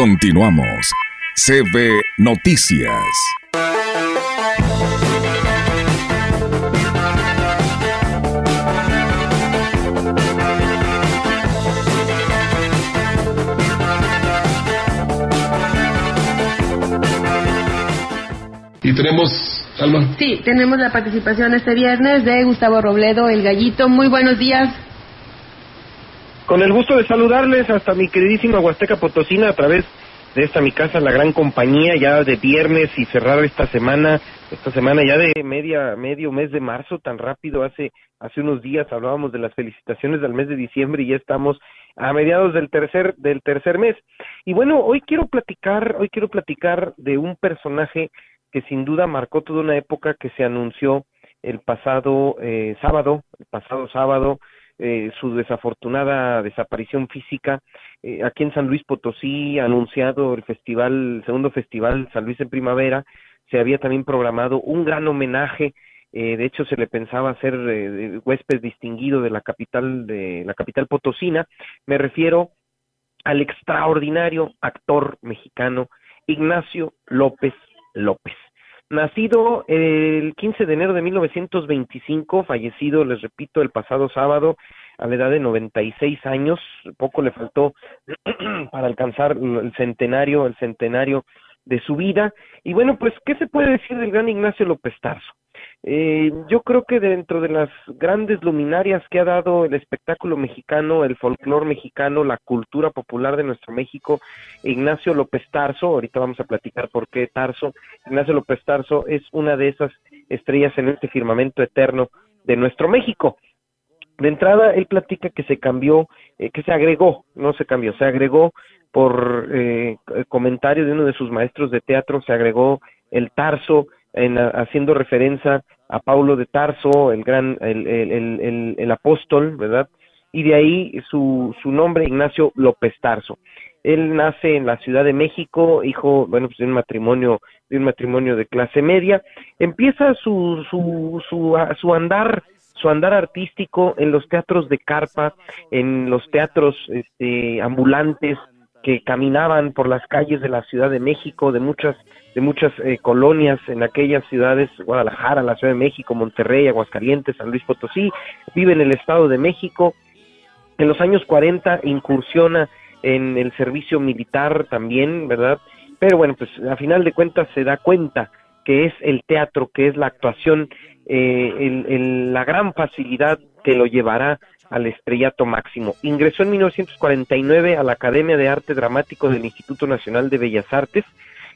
Continuamos. CB Noticias. Y tenemos, Alma. Sí, tenemos la participación este viernes de Gustavo Robledo, el gallito. Muy buenos días. Con el gusto de saludarles hasta mi queridísima Huasteca Potosina a través de esta mi casa, la gran compañía, ya de viernes y cerrar esta semana, esta semana ya de media, medio mes de marzo, tan rápido, hace, hace unos días hablábamos de las felicitaciones del mes de diciembre y ya estamos a mediados del tercer, del tercer mes. Y bueno, hoy quiero platicar, hoy quiero platicar de un personaje que sin duda marcó toda una época que se anunció el pasado eh, sábado, el pasado sábado, eh, su desafortunada desaparición física. Eh, aquí en San Luis Potosí, anunciado el festival, el segundo festival San Luis en Primavera, se había también programado un gran homenaje. Eh, de hecho, se le pensaba ser eh, huésped distinguido de la capital de la capital potosina. Me refiero al extraordinario actor mexicano Ignacio López López. Nacido el 15 de enero de 1925, fallecido, les repito, el pasado sábado a la edad de 96 años, poco le faltó para alcanzar el centenario, el centenario de su vida. Y bueno, pues, ¿qué se puede decir del gran Ignacio López Tarso? Eh, yo creo que dentro de las grandes luminarias que ha dado el espectáculo mexicano, el folclore mexicano, la cultura popular de nuestro México, Ignacio López Tarso, ahorita vamos a platicar por qué Tarso, Ignacio López Tarso es una de esas estrellas en este firmamento eterno de nuestro México. De entrada, él platica que se cambió, eh, que se agregó, no se cambió, se agregó por eh, comentario de uno de sus maestros de teatro, se agregó el Tarso, en, haciendo referencia a Paulo de Tarso, el gran, el, el, el, apóstol, ¿verdad? Y de ahí su, su nombre, Ignacio López Tarso. Él nace en la Ciudad de México, hijo, bueno, pues de un matrimonio, de un matrimonio de clase media. Empieza su, su, su, su andar, su andar artístico en los teatros de carpa, en los teatros este, ambulantes, que caminaban por las calles de la Ciudad de México, de muchas de muchas eh, colonias en aquellas ciudades, Guadalajara, la Ciudad de México, Monterrey, Aguascalientes, San Luis Potosí, vive en el Estado de México. En los años 40 incursiona en el servicio militar también, ¿verdad? Pero bueno, pues a final de cuentas se da cuenta que es el teatro, que es la actuación, eh, el, el, la gran facilidad que lo llevará al estrellato máximo. Ingresó en 1949 a la Academia de Arte Dramático del Instituto Nacional de Bellas Artes,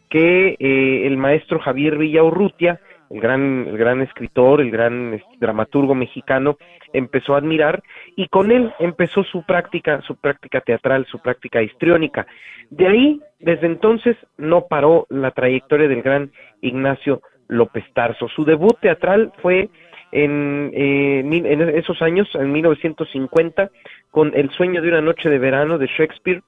que eh, el maestro Javier Villaurrutia, el gran, el gran escritor, el gran dramaturgo mexicano, empezó a admirar y con él empezó su práctica, su práctica teatral, su práctica histriónica. De ahí, desde entonces, no paró la trayectoria del gran Ignacio López Tarso. Su debut teatral fue en, eh, en esos años, en 1950, con El sueño de una noche de verano de Shakespeare,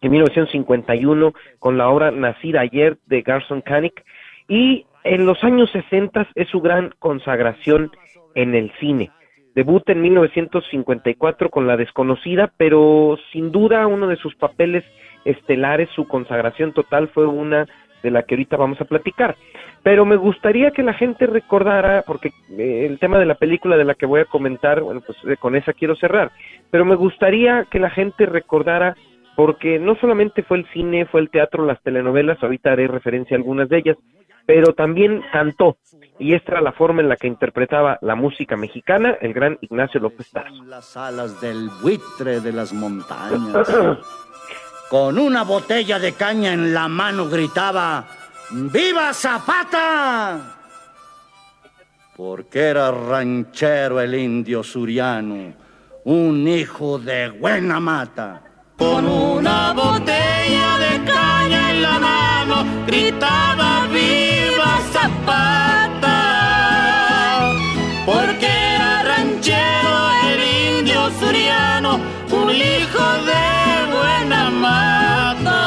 en 1951 con la obra Nacida ayer de Garson Kanik y en los años 60 es su gran consagración en el cine. Debuta en 1954 con La desconocida, pero sin duda uno de sus papeles estelares, su consagración total fue una de la que ahorita vamos a platicar. Pero me gustaría que la gente recordara, porque eh, el tema de la película de la que voy a comentar, bueno, pues eh, con esa quiero cerrar, pero me gustaría que la gente recordara, porque no solamente fue el cine, fue el teatro, las telenovelas, ahorita haré referencia a algunas de ellas, pero también cantó, y esta era la forma en la que interpretaba la música mexicana el gran Ignacio López Tarso. Las alas del buitre de las montañas. Con una botella de caña en la mano gritaba, ¡Viva Zapata! Porque era ranchero el indio suriano, un hijo de buena mata. Con una botella de caña en la mano gritaba, ¡Viva Zapata! Porque era ranchero el indio suriano, un hijo de buena mata.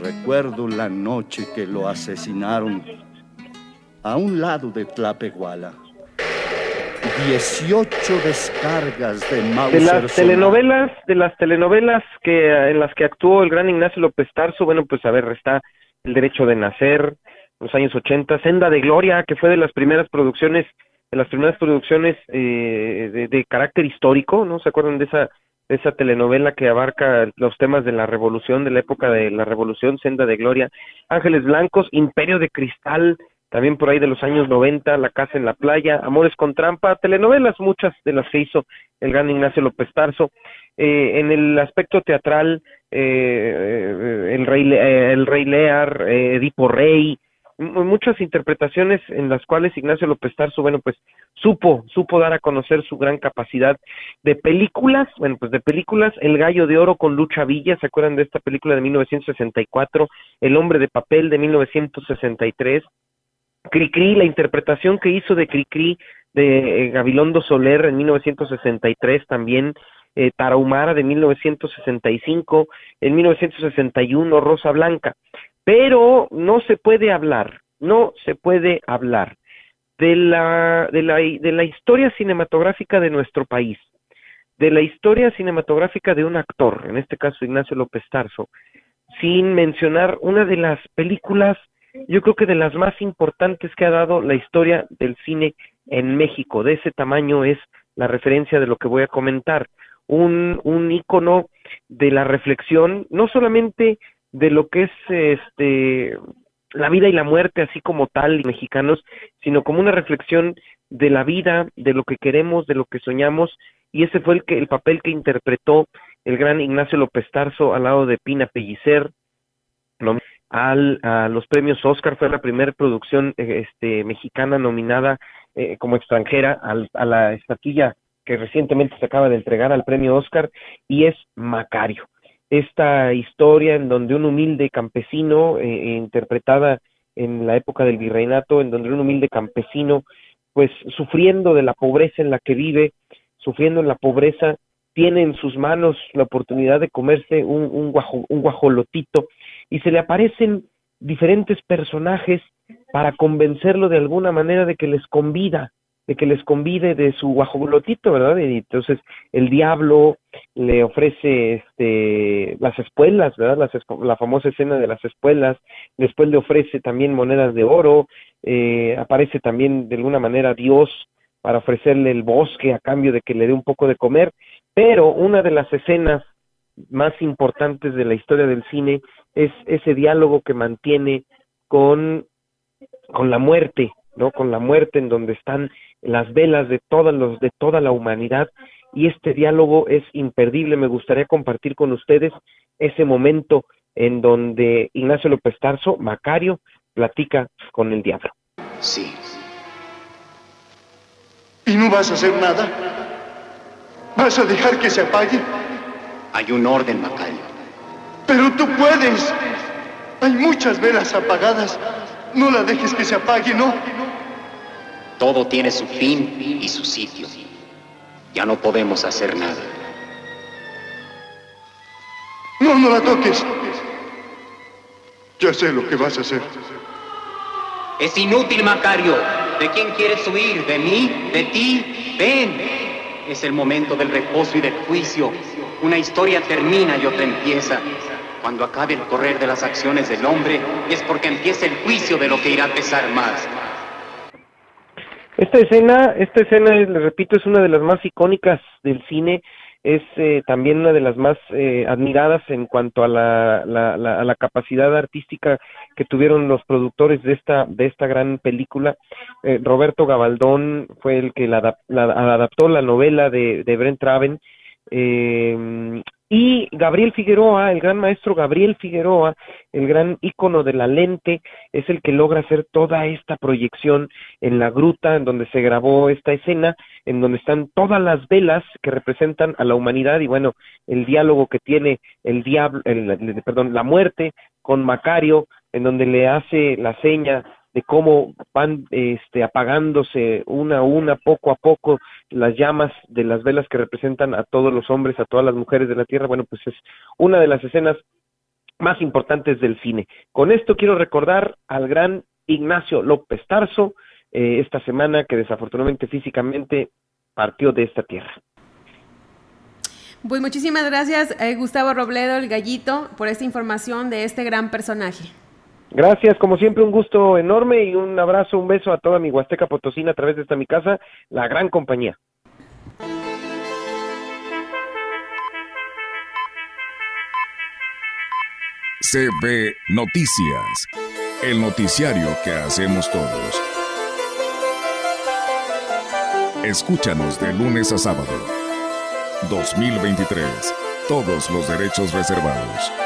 Recuerdo la noche que lo asesinaron a un lado de Tlapehuala. 18 descargas de De las telenovelas, de las telenovelas que en las que actuó el gran Ignacio López Tarso, bueno, pues a ver, está El derecho de nacer, los años 80, Senda de Gloria, que fue de las primeras producciones, de las primeras producciones eh, de, de, carácter histórico, ¿no? ¿Se acuerdan de esa, de esa telenovela que abarca los temas de la revolución, de la época de la revolución, Senda de Gloria, Ángeles Blancos, Imperio de Cristal, también por ahí de los años 90, La Casa en la Playa, Amores con Trampa, telenovelas, muchas de las que hizo el gran Ignacio López Tarso. Eh, en el aspecto teatral, eh, el, Rey, el Rey Lear, Edipo Rey, muchas interpretaciones en las cuales Ignacio López Tarso, bueno, pues supo, supo dar a conocer su gran capacidad de películas, bueno, pues de películas, El Gallo de Oro con Lucha Villa, ¿se acuerdan de esta película de 1964? El Hombre de Papel de 1963, Cricri, la interpretación que hizo de Cricri de eh, Gabilondo Soler en 1963 también, eh, Tarahumara de 1965, en 1961 Rosa Blanca. Pero no se puede hablar, no se puede hablar de la, de la, de la historia cinematográfica de nuestro país, de la historia cinematográfica de un actor, en este caso Ignacio López Tarso, sin mencionar una de las películas, yo creo que de las más importantes que ha dado la historia del cine en México. De ese tamaño es la referencia de lo que voy a comentar. Un, un ícono de la reflexión, no solamente de lo que es este la vida y la muerte así como tal mexicanos, sino como una reflexión de la vida, de lo que queremos, de lo que soñamos y ese fue el que el papel que interpretó el gran Ignacio López Tarso al lado de Pina Pellicer al, a los premios Oscar. Fue la primera producción este mexicana nominada eh, como extranjera al, a la estatuilla que recientemente se acaba de entregar al premio Oscar y es Macario. Esta historia en donde un humilde campesino, eh, eh, interpretada en la época del virreinato, en donde un humilde campesino, pues sufriendo de la pobreza en la que vive, sufriendo en la pobreza, tiene en sus manos la oportunidad de comerse un, un, un guajolotito y se le aparecen diferentes personajes para convencerlo de alguna manera de que les convida de que les convide de su guajolotito, ¿verdad? Y entonces el diablo le ofrece este las espuelas, ¿verdad? la famosa escena de las espuelas, después le ofrece también monedas de oro, eh, aparece también de alguna manera Dios para ofrecerle el bosque a cambio de que le dé un poco de comer, pero una de las escenas más importantes de la historia del cine es ese diálogo que mantiene con, con la muerte, ¿no? Con la muerte en donde están las velas de todos los de toda la humanidad y este diálogo es imperdible. Me gustaría compartir con ustedes ese momento en donde Ignacio López Tarso, Macario, platica con el diablo. Sí. ¿Y no vas a hacer nada? ¿Vas a dejar que se apague? Hay un orden, Macario. Pero tú puedes. Hay muchas velas apagadas. No la dejes que se apague, ¿no? Todo tiene su fin y su sitio. Ya no podemos hacer nada. No, no la toques. Ya sé lo que vas a hacer. Es inútil, Macario. ¿De quién quieres huir? ¿De mí? ¿De ti? Ven. Es el momento del reposo y del juicio. Una historia termina y otra empieza. Cuando acabe el correr de las acciones del hombre, es porque empieza el juicio de lo que irá a pesar más. Esta escena, esta escena, repito, es una de las más icónicas del cine, es eh, también una de las más eh, admiradas en cuanto a la, la, a la capacidad artística que tuvieron los productores de esta, de esta gran película. Eh, Roberto Gabaldón fue el que la, adaptó la novela de, de Brent Raven. Y Gabriel Figueroa, el gran maestro Gabriel Figueroa, el gran ícono de la lente, es el que logra hacer toda esta proyección en la gruta en donde se grabó esta escena, en donde están todas las velas que representan a la humanidad y bueno, el diálogo que tiene el diablo, el, perdón, la muerte con Macario, en donde le hace la seña de cómo van este, apagándose una a una, poco a poco, las llamas de las velas que representan a todos los hombres, a todas las mujeres de la tierra. Bueno, pues es una de las escenas más importantes del cine. Con esto quiero recordar al gran Ignacio López Tarso, eh, esta semana que desafortunadamente físicamente partió de esta tierra. Pues muchísimas gracias, eh, Gustavo Robledo, el gallito, por esta información de este gran personaje. Gracias, como siempre, un gusto enorme y un abrazo, un beso a toda mi Huasteca Potosina a través de esta mi casa, la gran compañía. CB Noticias, el noticiario que hacemos todos. Escúchanos de lunes a sábado. 2023. Todos los derechos reservados.